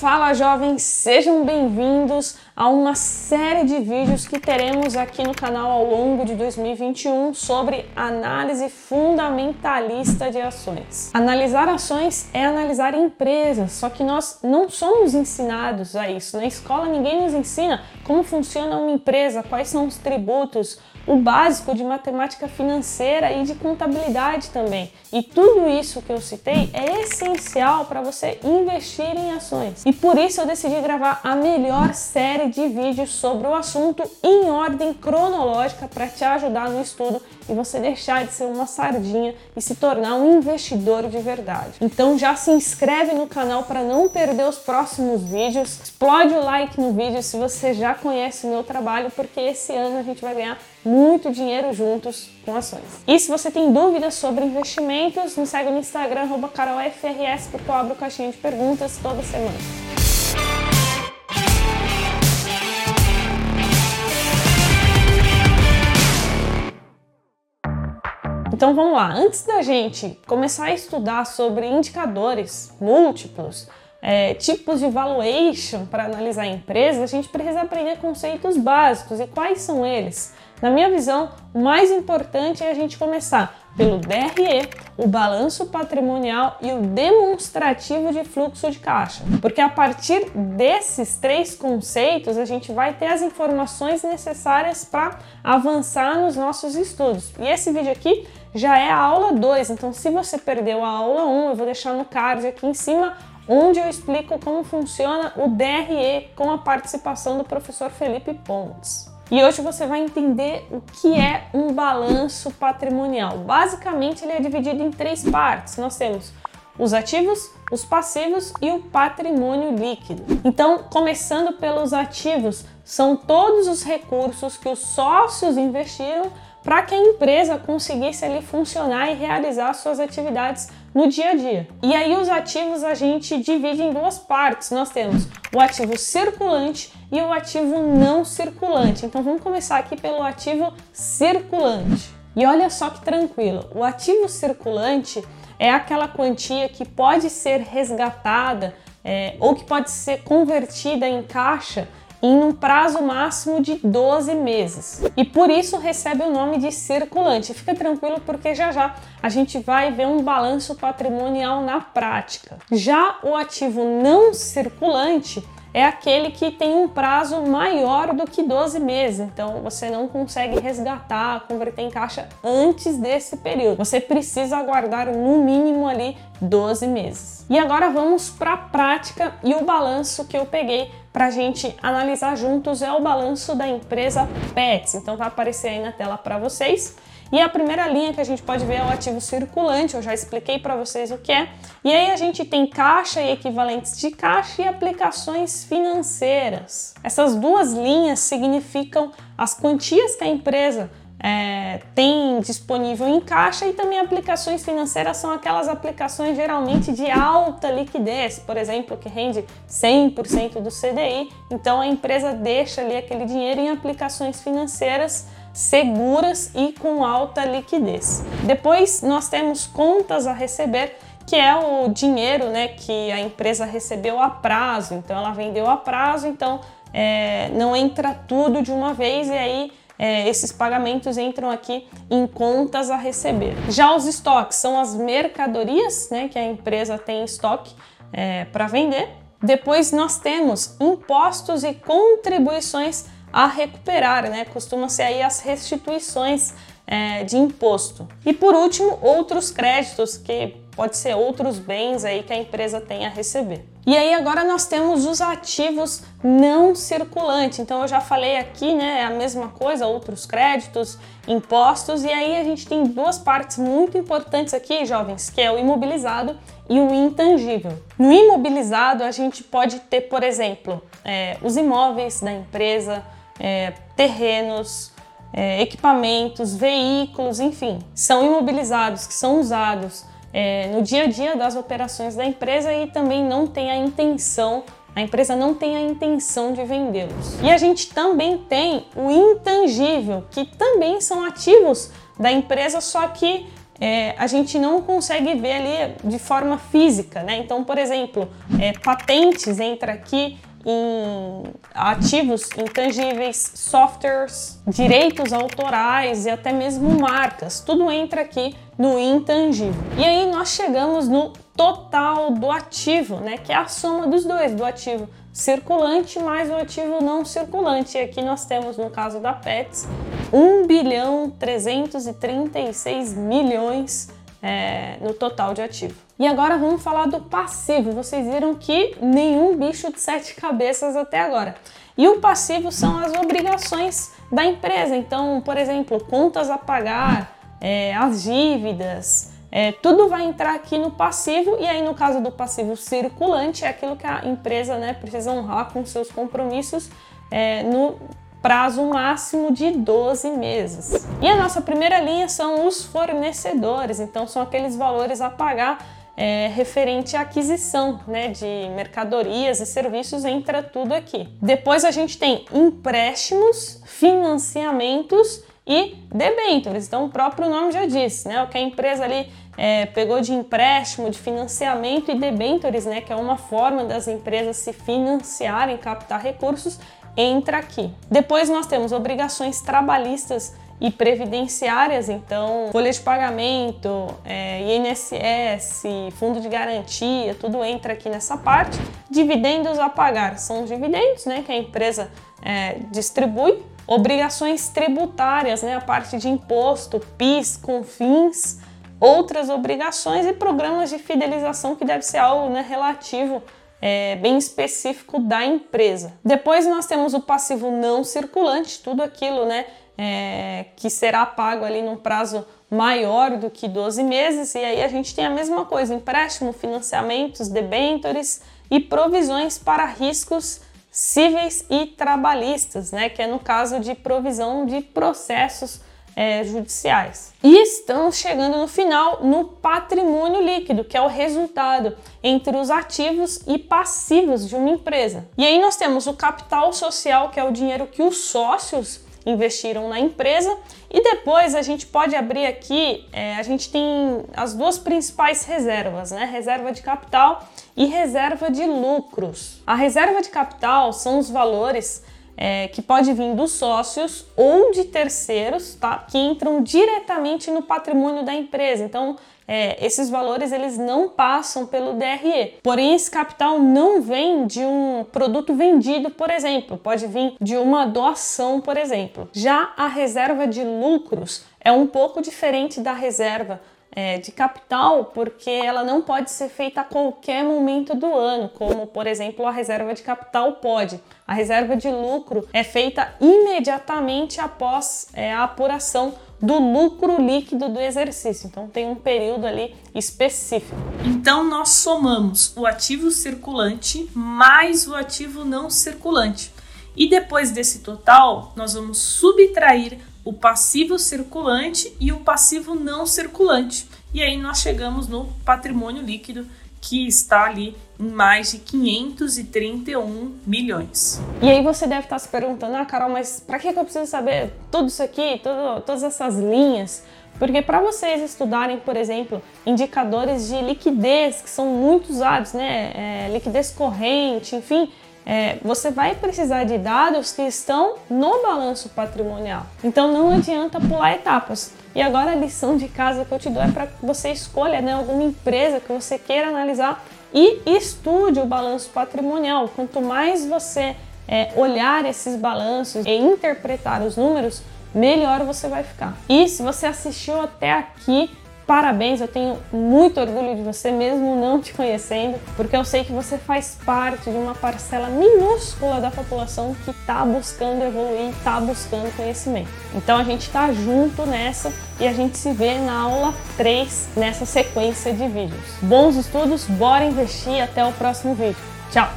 Fala jovens, sejam bem-vindos a uma série de vídeos que teremos aqui no canal ao longo de 2021 sobre análise fundamentalista de ações. Analisar ações é analisar empresas, só que nós não somos ensinados a isso. Na escola ninguém nos ensina como funciona uma empresa, quais são os tributos, o básico de matemática financeira e de contabilidade também. E tudo isso que eu citei é essencial para você investir em ações. E por isso eu decidi gravar a melhor série de vídeos sobre o assunto em ordem cronológica para te ajudar no estudo e você deixar de ser uma sardinha e se tornar um investidor de verdade. Então já se inscreve no canal para não perder os próximos vídeos. Explode o like no vídeo se você já conhece o meu trabalho, porque esse ano a gente vai ganhar muito dinheiro juntos com ações. E se você tem dúvidas sobre investimentos, me segue no Instagram, carolfrs, porque eu abro caixinha de perguntas toda semana. Então vamos lá, antes da gente começar a estudar sobre indicadores múltiplos, é, tipos de valuation para analisar empresas, a gente precisa aprender conceitos básicos. E quais são eles? Na minha visão, o mais importante é a gente começar pelo DRE, o balanço patrimonial e o demonstrativo de fluxo de caixa. Porque a partir desses três conceitos, a gente vai ter as informações necessárias para avançar nos nossos estudos. E esse vídeo aqui já é a aula 2, então se você perdeu a aula 1, um, eu vou deixar no card aqui em cima onde eu explico como funciona o DRE com a participação do professor Felipe Pontes. E hoje você vai entender o que é um balanço patrimonial. Basicamente, ele é dividido em três partes. Nós temos os ativos, os passivos e o patrimônio líquido. Então, começando pelos ativos, são todos os recursos que os sócios investiram para que a empresa conseguisse ali funcionar e realizar suas atividades no dia a dia. E aí os ativos a gente divide em duas partes. Nós temos o ativo circulante e o ativo não circulante. Então vamos começar aqui pelo ativo circulante. E olha só que tranquilo, o ativo circulante é aquela quantia que pode ser resgatada é, ou que pode ser convertida em caixa em um prazo máximo de 12 meses. E por isso recebe o nome de circulante. Fica tranquilo porque já já a gente vai ver um balanço patrimonial na prática. Já o ativo não circulante é aquele que tem um prazo maior do que 12 meses. Então você não consegue resgatar, converter em caixa antes desse período. Você precisa aguardar no mínimo ali 12 meses. E agora vamos para a prática e o balanço que eu peguei para a gente analisar juntos é o balanço da empresa Pets. Então vai aparecer aí na tela para vocês. E a primeira linha que a gente pode ver é o ativo circulante, eu já expliquei para vocês o que é. E aí a gente tem caixa e equivalentes de caixa e aplicações financeiras. Essas duas linhas significam as quantias que a empresa é, tem disponível em caixa e também aplicações financeiras são aquelas aplicações geralmente de alta liquidez, por exemplo, que rende 100% do CDI. Então a empresa deixa ali aquele dinheiro em aplicações financeiras seguras e com alta liquidez. Depois nós temos contas a receber, que é o dinheiro né, que a empresa recebeu a prazo. Então ela vendeu a prazo, então é, não entra tudo de uma vez e aí é, esses pagamentos entram aqui em contas a receber. Já os estoques são as mercadorias né, que a empresa tem em estoque é, para vender. Depois nós temos impostos e contribuições a recuperar, né? Costuma ser aí as restituições é, de imposto. E por último, outros créditos, que pode ser outros bens aí que a empresa tem a receber. E aí agora nós temos os ativos não circulantes. Então eu já falei aqui, né, é a mesma coisa, outros créditos, impostos, e aí a gente tem duas partes muito importantes aqui, jovens, que é o imobilizado e o intangível. No imobilizado a gente pode ter, por exemplo, é, os imóveis da empresa, é, terrenos, é, equipamentos, veículos, enfim, são imobilizados, que são usados é, no dia a dia das operações da empresa e também não tem a intenção, a empresa não tem a intenção de vendê-los. E a gente também tem o intangível, que também são ativos da empresa, só que é, a gente não consegue ver ali de forma física, né? Então, por exemplo, é, patentes entra aqui em ativos intangíveis, softwares, direitos autorais e até mesmo marcas. Tudo entra aqui no intangível. E aí nós chegamos no total do ativo, né, que é a soma dos dois, do ativo circulante mais o ativo não circulante. E aqui nós temos, no caso da Pets, 1 bilhão 336 milhões é, no total de ativo. E agora vamos falar do passivo. Vocês viram que nenhum bicho de sete cabeças até agora. E o passivo são as obrigações da empresa. Então, por exemplo, contas a pagar, é, as dívidas, é, tudo vai entrar aqui no passivo. E aí, no caso do passivo circulante, é aquilo que a empresa né, precisa honrar com seus compromissos é, no prazo máximo de 12 meses. E a nossa primeira linha são os fornecedores, então são aqueles valores a pagar é, referente à aquisição né, de mercadorias e serviços, entra tudo aqui. Depois a gente tem empréstimos, financiamentos e debêntures. Então o próprio nome já diz, né? O que a empresa ali é, pegou de empréstimo, de financiamento e debêntures, né? Que é uma forma das empresas se financiarem, captar recursos entra aqui. Depois nós temos obrigações trabalhistas e previdenciárias, então folha de pagamento, é, INSS, fundo de garantia, tudo entra aqui nessa parte. Dividendos a pagar são os dividendos, né, que a empresa é, distribui. Obrigações tributárias, né, a parte de imposto, PIS, CONFINS, outras obrigações e programas de fidelização que deve ser algo né, relativo é, bem específico da empresa. Depois nós temos o passivo não circulante, tudo aquilo né, é, que será pago ali num prazo maior do que 12 meses, e aí a gente tem a mesma coisa: empréstimo, financiamentos, debentures e provisões para riscos cíveis e trabalhistas, né, que é no caso de provisão de processos é, judiciais. E estamos chegando no final no patrimônio líquido, que é o resultado entre os ativos e passivos de uma empresa. E aí nós temos o capital social, que é o dinheiro que os sócios investiram na empresa. E depois a gente pode abrir aqui, é, a gente tem as duas principais reservas, né? Reserva de capital e reserva de lucros. A reserva de capital são os valores é, que pode vir dos sócios ou de terceiros, tá? Que entram diretamente no patrimônio da empresa. Então, é, esses valores eles não passam pelo DRE. Porém, esse capital não vem de um produto vendido, por exemplo, pode vir de uma doação, por exemplo. Já a reserva de lucros é um pouco diferente da reserva é, de capital, porque ela não pode ser feita a qualquer momento do ano, como por exemplo a reserva de capital pode. A reserva de lucro é feita imediatamente após é, a apuração do lucro líquido do exercício. Então tem um período ali específico. Então nós somamos o ativo circulante mais o ativo não circulante. E depois desse total, nós vamos subtrair o passivo circulante e o passivo não circulante. E aí nós chegamos no patrimônio líquido que está ali em mais de 531 milhões. E aí você deve estar se perguntando, ah, Carol, mas para que eu preciso saber tudo isso aqui, tudo, todas essas linhas? Porque para vocês estudarem, por exemplo, indicadores de liquidez que são muito usados, né, é, liquidez corrente, enfim, é, você vai precisar de dados que estão no balanço patrimonial. Então não adianta pular etapas. E agora a lição de casa que eu te dou é para que você escolha né, alguma empresa que você queira analisar e estude o balanço patrimonial. Quanto mais você é, olhar esses balanços e interpretar os números, melhor você vai ficar. E se você assistiu até aqui, Parabéns, eu tenho muito orgulho de você, mesmo não te conhecendo, porque eu sei que você faz parte de uma parcela minúscula da população que está buscando evoluir, está buscando conhecimento. Então a gente está junto nessa e a gente se vê na aula 3 nessa sequência de vídeos. Bons estudos, bora investir, até o próximo vídeo. Tchau!